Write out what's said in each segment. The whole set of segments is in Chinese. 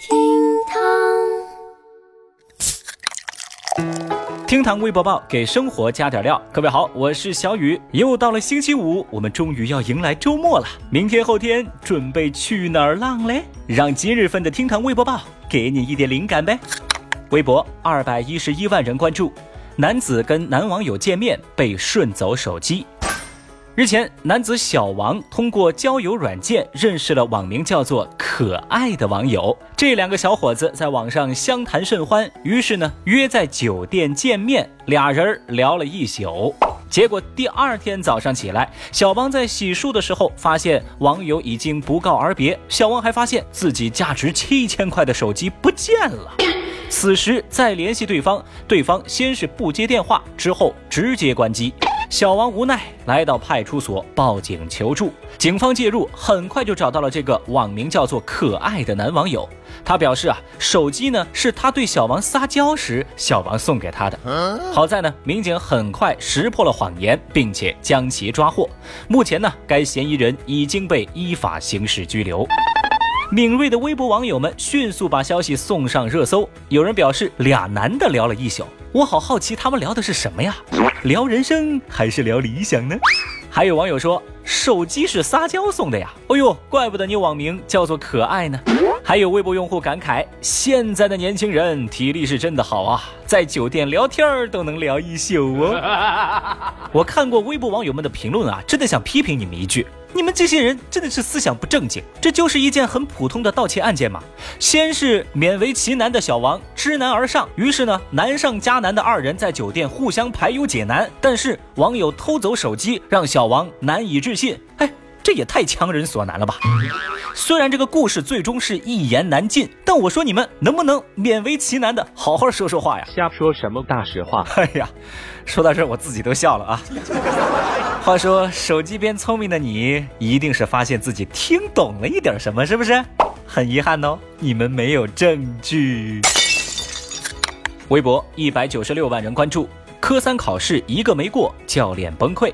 厅堂，厅堂微博报给生活加点料。各位好，我是小雨。又到了星期五，我们终于要迎来周末了。明天后天准备去哪儿浪嘞？让今日份的厅堂微博报给你一点灵感呗。微博二百一十一万人关注，男子跟男网友见面被顺走手机。日前，男子小王通过交友软件认识了网名叫做“可爱”的网友。这两个小伙子在网上相谈甚欢，于是呢约在酒店见面，俩人聊了一宿。结果第二天早上起来，小王在洗漱的时候发现网友已经不告而别。小王还发现自己价值七千块的手机不见了。此时再联系对方，对方先是不接电话，之后直接关机。小王无奈来到派出所报警求助，警方介入，很快就找到了这个网名叫做“可爱”的男网友。他表示啊，手机呢是他对小王撒娇时小王送给他的。好在呢，民警很快识破了谎言，并且将其抓获。目前呢，该嫌疑人已经被依法刑事拘留。敏锐的微博网友们迅速把消息送上热搜。有人表示，俩男的聊了一宿，我好好奇他们聊的是什么呀？聊人生还是聊理想呢？还有网友说，手机是撒娇送的呀！哦呦，怪不得你网名叫做可爱呢。还有微博用户感慨，现在的年轻人体力是真的好啊，在酒店聊天儿都能聊一宿哦。我看过微博网友们的评论啊，真的想批评你们一句。你们这些人真的是思想不正经，这就是一件很普通的盗窃案件嘛。先是勉为其难的小王知难而上，于是呢难上加难的二人在酒店互相排忧解难。但是网友偷走手机，让小王难以置信。哎，这也太强人所难了吧！虽然这个故事最终是一言难尽，但我说你们能不能勉为其难的好好说说话呀？瞎说什么大实话？哎呀，说到这我自己都笑了啊。话说，手机边聪明的你，一定是发现自己听懂了一点什么，是不是？很遗憾哦，你们没有证据。微博一百九十六万人关注，科三考试一个没过，教练崩溃。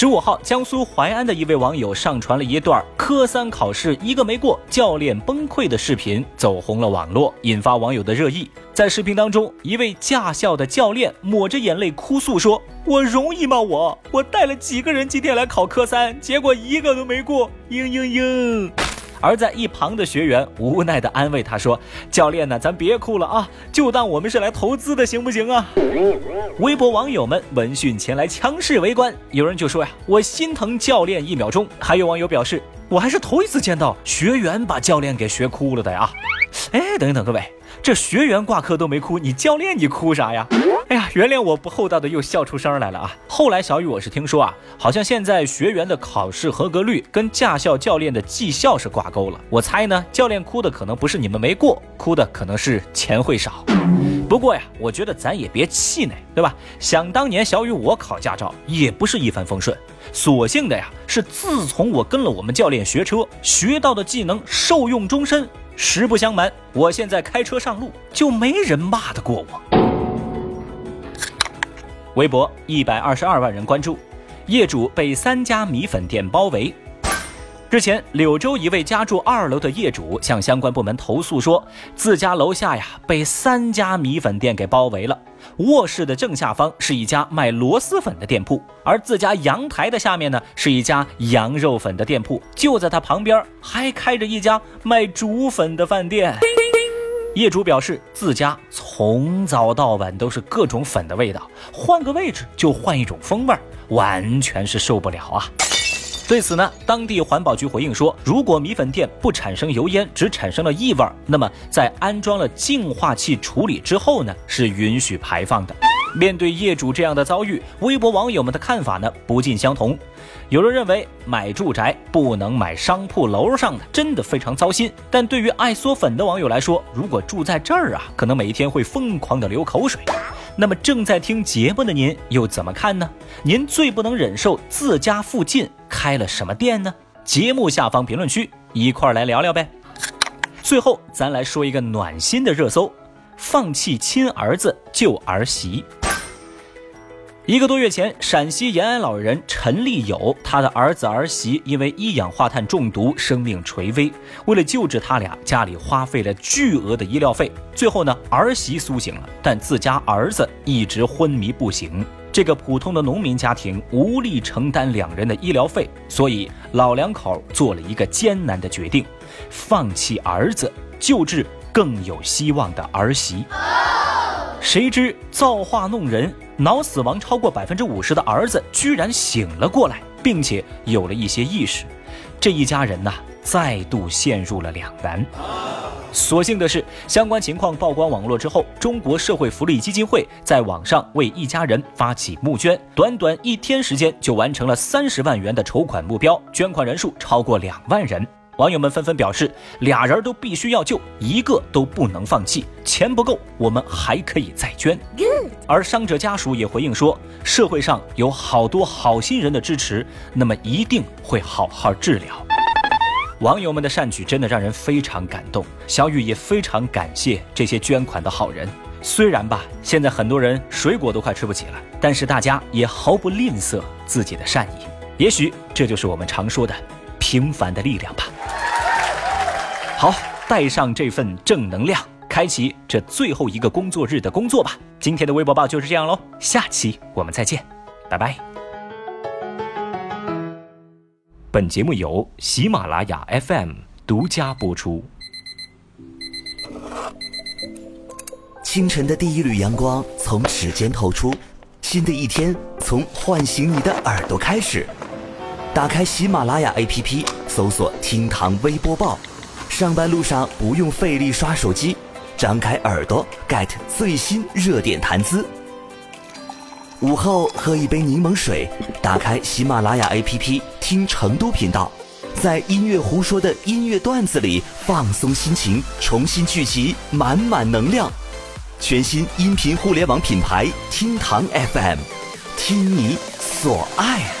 十五号，江苏淮安的一位网友上传了一段科三考试一个没过，教练崩溃的视频，走红了网络，引发网友的热议。在视频当中，一位驾校的教练抹着眼泪哭诉说：“我容易吗？我我带了几个人今天来考科三，结果一个都没过。”嘤嘤嘤。而在一旁的学员无奈地安慰他说：“教练呢，咱别哭了啊，就当我们是来投资的，行不行啊？”微博网友们闻讯前来强势围观，有人就说呀：“我心疼教练一秒钟。”还有网友表示：“我还是头一次见到学员把教练给学哭了的呀。”哎，等一等，各位。这学员挂科都没哭，你教练你哭啥呀？哎呀，原谅我不厚道的又笑出声来了啊！后来小雨我是听说啊，好像现在学员的考试合格率跟驾校教练的绩效是挂钩了。我猜呢，教练哭的可能不是你们没过，哭的可能是钱会少。不过呀，我觉得咱也别气馁，对吧？想当年小雨我考驾照也不是一帆风顺，所幸的呀是自从我跟了我们教练学车，学到的技能受用终身。实不相瞒，我现在开车上路就没人骂得过我。微博一百二十二万人关注，业主被三家米粉店包围。日前，柳州一位家住二楼的业主向相关部门投诉说，自家楼下呀被三家米粉店给包围了。卧室的正下方是一家卖螺蛳粉的店铺，而自家阳台的下面呢是一家羊肉粉的店铺，就在他旁边还开着一家卖竹粉的饭店。业主表示，自家从早到晚都是各种粉的味道，换个位置就换一种风味，完全是受不了啊。对此呢，当地环保局回应说，如果米粉店不产生油烟，只产生了异味，那么在安装了净化器处理之后呢，是允许排放的。面对业主这样的遭遇，微博网友们的看法呢不尽相同。有人认为买住宅不能买商铺楼上的，真的非常糟心。但对于爱嗦粉的网友来说，如果住在这儿啊，可能每一天会疯狂的流口水。那么正在听节目的您又怎么看呢？您最不能忍受自家附近开了什么店呢？节目下方评论区一块儿来聊聊呗。最后咱来说一个暖心的热搜：放弃亲儿子救儿媳。一个多月前，陕西延安老人陈立友，他的儿子儿媳因为一氧化碳中毒，生命垂危。为了救治他俩，家里花费了巨额的医疗费。最后呢，儿媳苏醒了，但自家儿子一直昏迷不醒。这个普通的农民家庭无力承担两人的医疗费，所以老两口做了一个艰难的决定：放弃儿子，救治更有希望的儿媳。谁知造化弄人，脑死亡超过百分之五十的儿子居然醒了过来，并且有了一些意识。这一家人呐，再度陷入了两难。所幸的是，相关情况曝光网络之后，中国社会福利基金会在网上为一家人发起募捐，短短一天时间就完成了三十万元的筹款目标，捐款人数超过两万人。网友们纷纷表示，俩人都必须要救，一个都不能放弃。钱不够，我们还可以再捐。而伤者家属也回应说，社会上有好多好心人的支持，那么一定会好好治疗。网友们的善举真的让人非常感动，小雨也非常感谢这些捐款的好人。虽然吧，现在很多人水果都快吃不起了，但是大家也毫不吝啬自己的善意。也许这就是我们常说的平凡的力量吧。好，带上这份正能量，开启这最后一个工作日的工作吧。今天的微博报就是这样喽，下期我们再见，拜拜。本节目由喜马拉雅 FM 独家播出。清晨的第一缕阳光从指尖透出，新的一天从唤醒你的耳朵开始。打开喜马拉雅 APP，搜索“厅堂微播报”。上班路上不用费力刷手机，张开耳朵 get 最新热点谈资。午后喝一杯柠檬水，打开喜马拉雅 APP 听成都频道，在音乐胡说的音乐段子里放松心情，重新聚集满满能量。全新音频互联网品牌厅堂 FM，听你所爱。